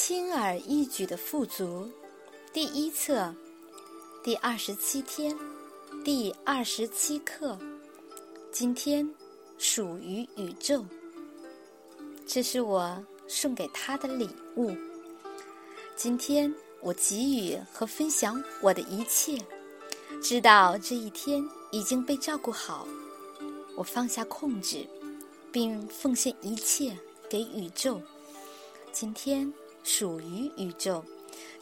轻而易举的富足，第一册，第二十七天，第二十七课。今天属于宇宙，这是我送给他的礼物。今天我给予和分享我的一切，知道这一天已经被照顾好。我放下控制，并奉献一切给宇宙。今天。属于宇宙，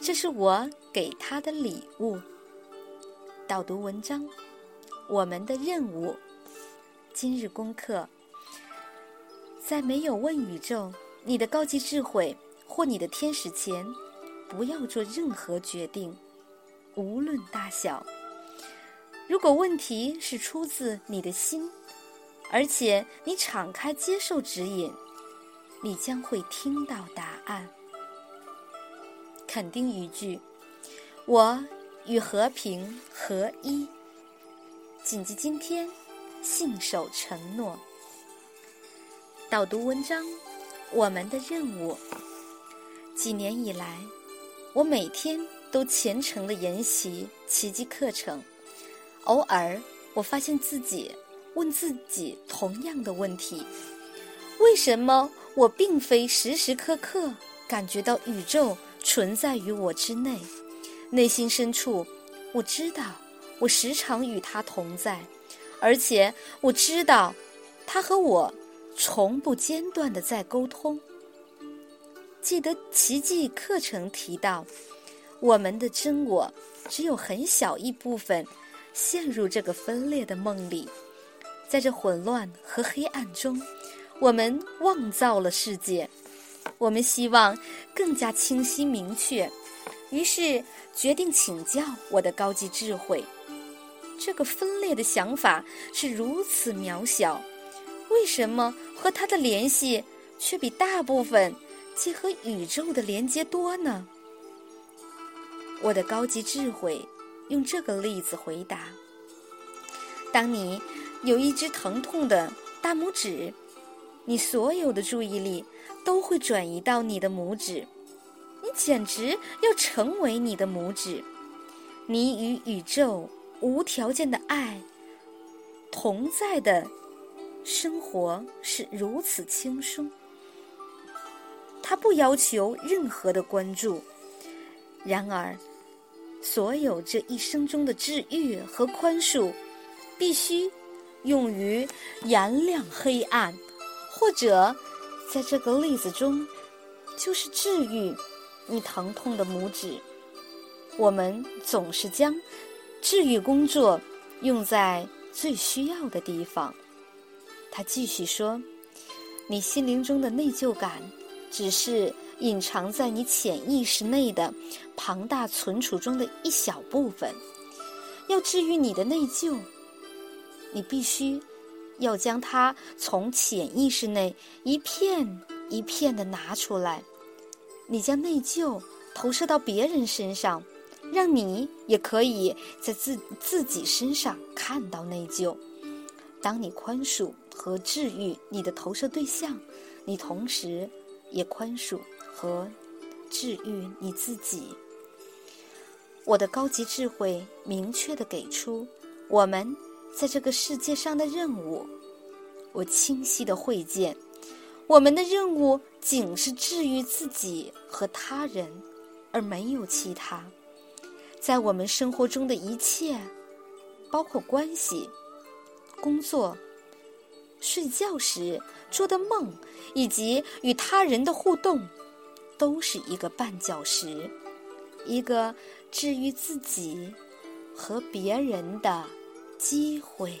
这是我给他的礼物。导读文章，我们的任务。今日功课：在没有问宇宙、你的高级智慧或你的天使前，不要做任何决定，无论大小。如果问题是出自你的心，而且你敞开接受指引，你将会听到答案。肯定语句：我与和平合一。谨记今天，信守承诺。导读文章：我们的任务。几年以来，我每天都虔诚的研习奇迹课程。偶尔，我发现自己问自己同样的问题：为什么我并非时时刻刻感觉到宇宙？存在于我之内，内心深处，我知道我时常与他同在，而且我知道他和我从不间断的在沟通。记得奇迹课程提到，我们的真我只有很小一部分陷入这个分裂的梦里，在这混乱和黑暗中，我们妄造了世界。我们希望更加清晰明确，于是决定请教我的高级智慧。这个分裂的想法是如此渺小，为什么和它的联系却比大部分结合宇宙的连接多呢？我的高级智慧用这个例子回答：当你有一只疼痛的大拇指，你所有的注意力。都会转移到你的拇指，你简直要成为你的拇指。你与宇宙无条件的爱同在的生活是如此轻松，它不要求任何的关注。然而，所有这一生中的治愈和宽恕，必须用于燃亮黑暗，或者。在这个例子中，就是治愈你疼痛的拇指。我们总是将治愈工作用在最需要的地方。他继续说：“你心灵中的内疚感，只是隐藏在你潜意识内的庞大存储中的一小部分。要治愈你的内疚，你必须。”要将它从潜意识内一片一片的拿出来。你将内疚投射到别人身上，让你也可以在自自己身上看到内疚。当你宽恕和治愈你的投射对象，你同时也宽恕和治愈你自己。我的高级智慧明确的给出我们。在这个世界上的任务，我清晰的会见，我们的任务仅是治愈自己和他人，而没有其他。在我们生活中的一切，包括关系、工作、睡觉时做的梦，以及与他人的互动，都是一个绊脚石，一个治愈自己和别人的。机会。